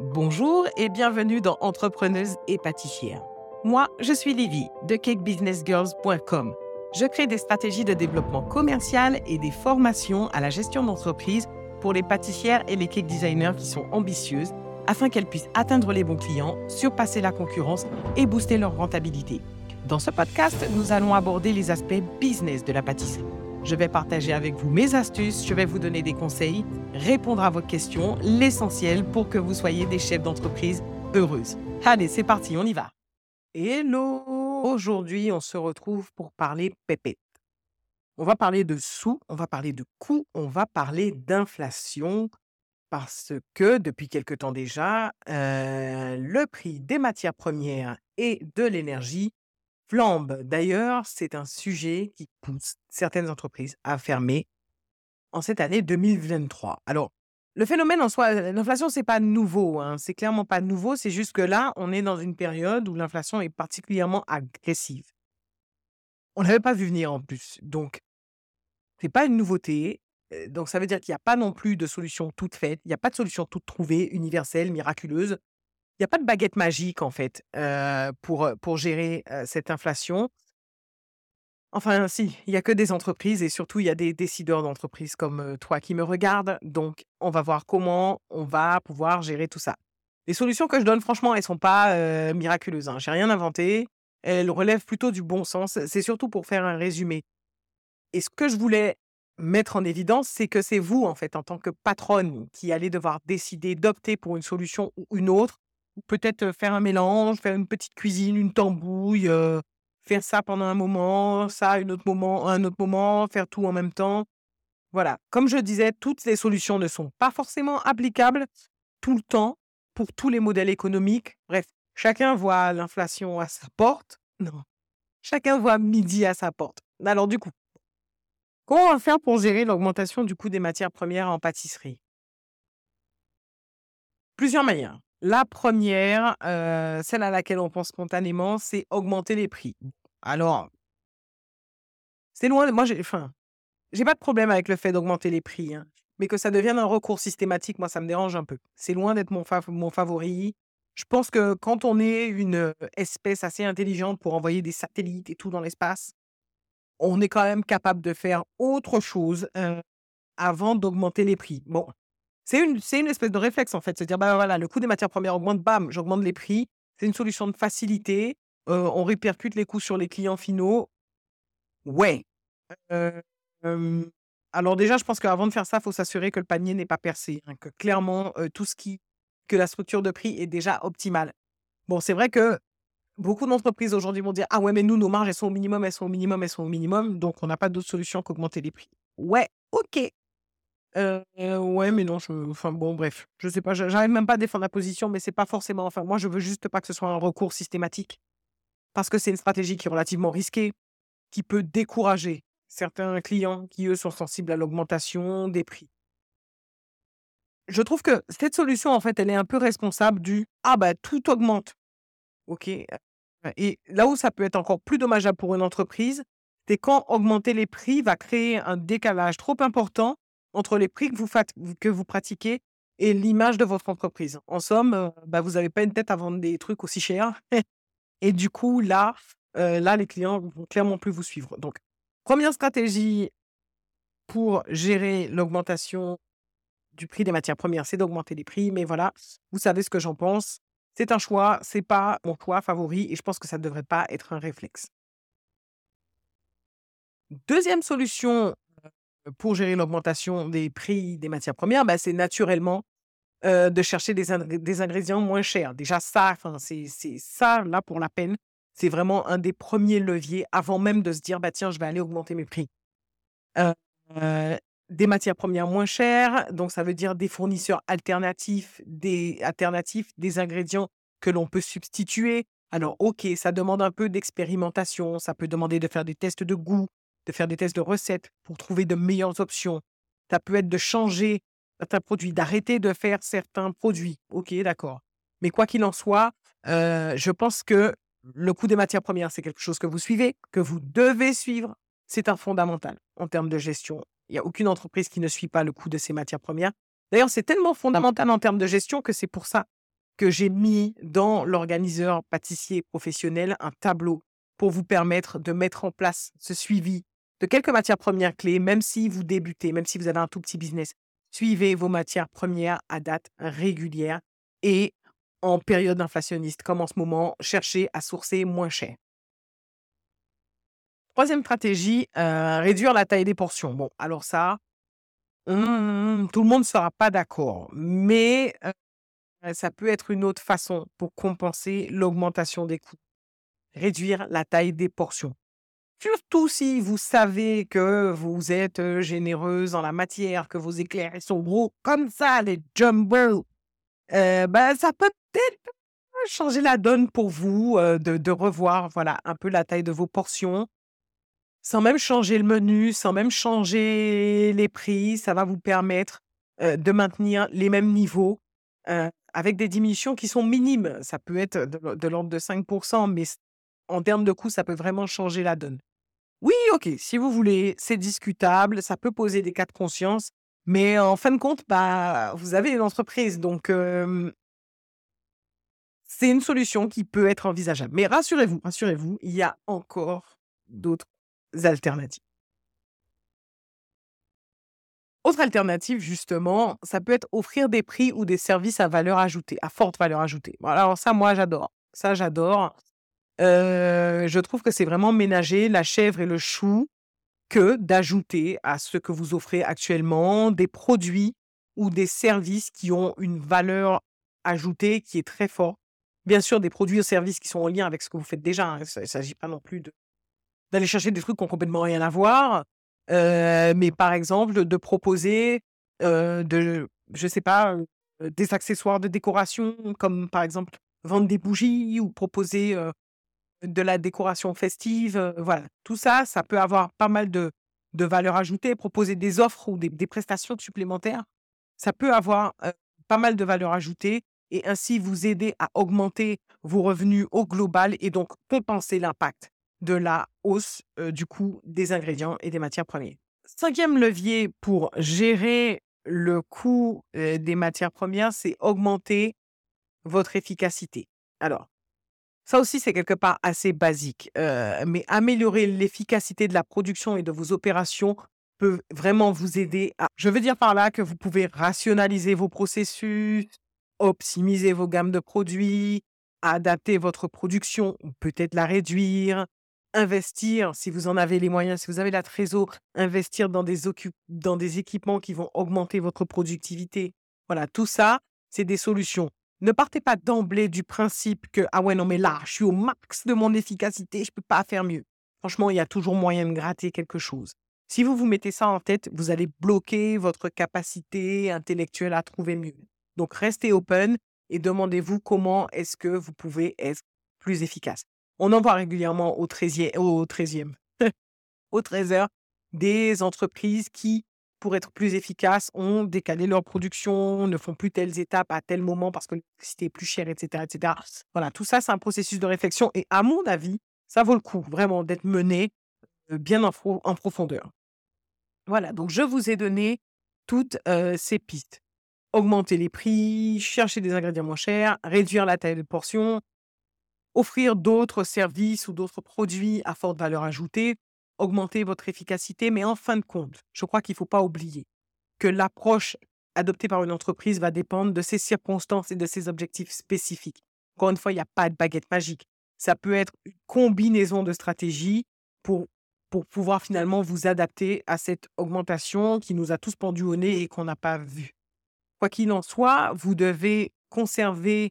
Bonjour et bienvenue dans Entrepreneuse et pâtissière. Moi, je suis Livy de cakebusinessgirls.com. Je crée des stratégies de développement commercial et des formations à la gestion d'entreprise pour les pâtissières et les cake designers qui sont ambitieuses afin qu'elles puissent atteindre les bons clients, surpasser la concurrence et booster leur rentabilité. Dans ce podcast, nous allons aborder les aspects business de la pâtisserie. Je vais partager avec vous mes astuces, je vais vous donner des conseils, répondre à vos questions, l'essentiel pour que vous soyez des chefs d'entreprise heureuses. Allez, c'est parti, on y va. Hello Aujourd'hui, on se retrouve pour parler pépette. On va parler de sous, on va parler de coûts, on va parler d'inflation parce que depuis quelque temps déjà, euh, le prix des matières premières et de l'énergie flambe. D'ailleurs, c'est un sujet qui pousse certaines entreprises à fermer en cette année 2023. Alors, le phénomène en soi, l'inflation, c'est pas nouveau. Hein, c'est clairement pas nouveau. C'est juste que là, on est dans une période où l'inflation est particulièrement agressive. On l'avait pas vu venir en plus. Donc, c'est pas une nouveauté. Donc, ça veut dire qu'il n'y a pas non plus de solution toute faite. Il n'y a pas de solution toute trouvée, universelle, miraculeuse. Il n'y a pas de baguette magique, en fait, pour, pour gérer cette inflation. Enfin, si, il n'y a que des entreprises et surtout, il y a des décideurs d'entreprises comme toi qui me regardent. Donc, on va voir comment on va pouvoir gérer tout ça. Les solutions que je donne, franchement, elles ne sont pas miraculeuses. Hein. Je n'ai rien inventé. Elles relèvent plutôt du bon sens. C'est surtout pour faire un résumé. Et ce que je voulais mettre en évidence, c'est que c'est vous, en fait, en tant que patronne, qui allez devoir décider d'opter pour une solution ou une autre peut-être faire un mélange, faire une petite cuisine, une tambouille, faire ça pendant un moment, ça un autre moment, un autre moment, faire tout en même temps. Voilà. Comme je disais, toutes les solutions ne sont pas forcément applicables tout le temps pour tous les modèles économiques. Bref, chacun voit l'inflation à sa porte. Non. Chacun voit midi à sa porte. Alors du coup, comment on va faire pour gérer l'augmentation du coût des matières premières en pâtisserie? Plusieurs manières. La première, celle à laquelle on pense spontanément, c'est augmenter les prix. Alors c'est loin moi j'ai enfin, j'ai pas de problème avec le fait d'augmenter les prix, hein, mais que ça devienne un recours systématique, moi ça me dérange un peu. C'est loin d'être mon mon favori. Je pense que quand on est une, espèce assez intelligente pour envoyer des satellites et tout dans l'espace, on est quand même capable de faire autre chose, avant d'augmenter les prix. Bon c'est une, c'est une espèce de réflexe, en fait. Se dire, bah voilà, le coût des matières premières augmente, bam, j'augmente les prix. C'est une solution de facilité. on répercute les coûts sur les clients finaux. Ouais. alors déjà, je pense qu'avant de faire ça, il faut s'assurer que le panier n'est pas percé, hein, que clairement, tout ce qui, que la structure de prix est déjà optimale. Bon, c'est vrai que beaucoup d'entreprises aujourd'hui vont dire, ah ouais, mais nous, nos marges, elles sont au minimum, elles sont au minimum, elles sont au minimum, donc on n'a pas d'autre solution qu'augmenter les prix. Ouais, ok. Euh, ouais, mais non, je enfin bon, bref, je sais pas, j'arrive même pas à défendre la position, mais c'est pas forcément enfin, moi, je veux juste pas que ce soit un recours systématique. Parce que c'est une stratégie qui est relativement risquée, qui peut décourager certains clients qui, eux, sont sensibles à l'augmentation des prix. Je trouve que cette solution, en fait, elle est un peu responsable du: «Ah bah, tout augmente». OK, et là où ça peut être encore plus dommageable pour une entreprise, c'est quand augmenter les prix va créer un décalage trop important entre les prix que vous, pratiquez et l'image de votre entreprise. En somme, euh, bah, vous n'avez pas une tête à vendre des trucs aussi chers. et du coup, là, euh, les clients vont clairement plus vous suivre. Donc, première stratégie pour gérer l'augmentation du prix des matières premières, c'est d'augmenter les prix. Mais voilà, vous savez ce que j'en pense. C'est un choix, c'est pas mon choix favori et je pense que ça ne devrait pas être un réflexe. Deuxième solution pour gérer l'augmentation des prix des matières premières, bah, c'est naturellement de chercher des, ingrédients moins chers. Déjà, ça, c'est ça, là, pour la peine, c'est vraiment un des premiers leviers avant même de se dire, bah, tiens, je vais aller augmenter mes prix. des matières premières moins chères, donc ça veut dire des fournisseurs alternatifs, des alternatifs, des ingrédients que l'on peut substituer. Alors, ok, ça demande un peu d'expérimentation, ça peut demander de faire des tests de goût, de faire des tests de recettes pour trouver de meilleures options. Ça peut être de changer certains produits, d'arrêter de faire certains produits. Ok, d'accord. Mais quoi qu'il en soit, euh, je pense que le coût des matières premières, c'est quelque chose que vous suivez, que vous devez suivre. C'est un fondamental en termes de gestion. Il n'y a aucune entreprise qui ne suit pas le coût de ses matières premières. D'ailleurs, c'est tellement fondamental en termes de gestion que c'est pour ça que j'ai mis dans l'organiseur pâtissier professionnel un tableau pour vous permettre de mettre en place ce suivi de quelques matières premières clés, même si vous débutez, même si vous avez un tout petit business. Suivez vos matières premières à date régulière et en période inflationniste, comme en ce moment, cherchez à sourcer moins cher. Troisième stratégie, euh, réduire la taille des portions. Bon, alors ça, hum, tout le monde ne sera pas d'accord, mais euh, ça peut être une autre façon pour compenser l'augmentation des coûts. Réduire la taille des portions. Surtout si vous savez que vous êtes généreuse en la matière, que vos éclairs sont gros comme ça, les jumbo, euh, bah, ça peut peut-être changer la donne pour vous de, de, revoir voilà, un peu la taille de vos portions. Sans même changer le menu, sans même changer les prix, ça va vous permettre de maintenir les mêmes niveaux avec des diminutions qui sont minimes. Ça peut être de, de l'ordre de 5%, mais en termes de coût, ça peut vraiment changer la donne. Oui, OK, si vous voulez, c'est discutable, ça peut poser des cas de conscience, mais en fin de compte, bah, vous avez une entreprise, donc c'est une solution qui peut être envisageable. Mais rassurez-vous, rassurez-vous, il y a encore d'autres alternatives. Autre alternative, justement, ça peut être offrir des prix ou des services à valeur ajoutée, à forte valeur ajoutée. alors ça, moi, j'adore. Ça, j'adore je trouve que c'est vraiment ménager la chèvre et le chou que d'ajouter à ce que vous offrez actuellement des produits ou des services qui ont une valeur ajoutée qui est très forte. Bien sûr, des produits ou services qui sont en lien avec ce que vous faites déjà. Hein. Il ne s'agit pas non plus d'aller chercher des trucs qui n'ont complètement rien à voir. mais par exemple, de proposer, de, je sais pas, des accessoires de décoration, comme par exemple vendre des bougies ou proposer de la décoration festive. voilà, tout ça, ça peut avoir pas mal de, de valeur ajoutée. Proposer des offres ou des, prestations supplémentaires, ça peut avoir pas mal de valeur ajoutée et ainsi vous aider à augmenter vos revenus au global et donc compenser l'impact de la hausse du coût des ingrédients et des matières premières. Cinquième levier pour gérer le coût des matières premières, c'est augmenter votre efficacité. Alors, ça aussi, c'est quelque part assez basique. mais améliorer l'efficacité de la production et de vos opérations peut vraiment vous aider à... Je veux dire par là que vous pouvez rationaliser vos processus, optimiser vos gammes de produits, adapter votre production, peut-être la réduire, investir, si vous en avez les moyens, si vous avez la trésor, investir dans des équipements qui vont augmenter votre productivité. Voilà, tout ça, c'est des solutions. Ne partez pas d'emblée du principe que ah ouais non mais là je suis au max de mon efficacité, je ne peux pas faire mieux. Franchement, il y a toujours moyen de gratter quelque chose. Si vous vous mettez ça en tête, vous allez bloquer votre capacité intellectuelle à trouver mieux. Donc restez open et demandez-vous comment est-ce que vous pouvez être plus efficace. On en voit régulièrement au 13e, au 13e, au 13 des entreprises qui pour être plus efficaces, ont décalé leur production, ne font plus telles étapes à tel moment parce que l'électricité est plus chère, etc., etc. Voilà, tout ça, c'est un processus de réflexion et à mon avis, ça vaut le coup vraiment d'être mené bien en, en, profondeur. Voilà, donc je vous ai donné toutes ces pistes. Augmenter les prix, chercher des ingrédients moins chers, réduire la taille de portion, offrir d'autres services ou d'autres produits à forte valeur ajoutée, augmenter votre efficacité, mais en fin de compte, je crois qu'il ne faut pas oublier que l'approche adoptée par une entreprise va dépendre de ses circonstances et de ses objectifs spécifiques. Encore une fois, il n'y a pas de baguette magique. Ça peut être une combinaison de stratégies pour, pour pouvoir finalement vous adapter à cette augmentation qui nous a tous pendu au nez et qu'on n'a pas vu. Quoi qu'il en soit, vous devez conserver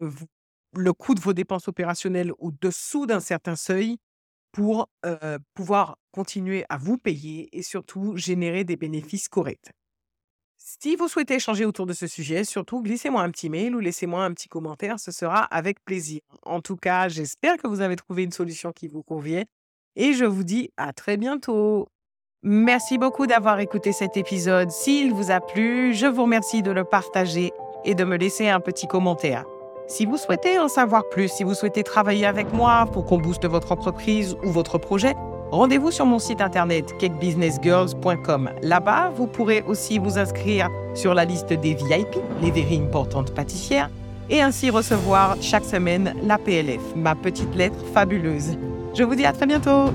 le coût de vos dépenses opérationnelles au-dessous d'un certain seuil pour pouvoir continuer à vous payer et surtout générer des bénéfices corrects. Si vous souhaitez échanger autour de ce sujet, surtout glissez-moi un petit mail ou laissez-moi un petit commentaire, ce sera avec plaisir. En tout cas, j'espère que vous avez trouvé une solution qui vous convient et je vous dis à très bientôt. Merci beaucoup d'avoir écouté cet épisode. S'il vous a plu, je vous remercie de le partager et de me laisser un petit commentaire. Si vous souhaitez en savoir plus, si vous souhaitez travailler avec moi pour qu'on booste votre entreprise ou votre projet, rendez-vous sur mon site internet cakebusinessgirls.com. Là-bas, vous pourrez aussi vous inscrire sur la liste des VIP, les very importantes pâtissières, et ainsi recevoir chaque semaine la PLF, ma petite lettre fabuleuse. Je vous dis à très bientôt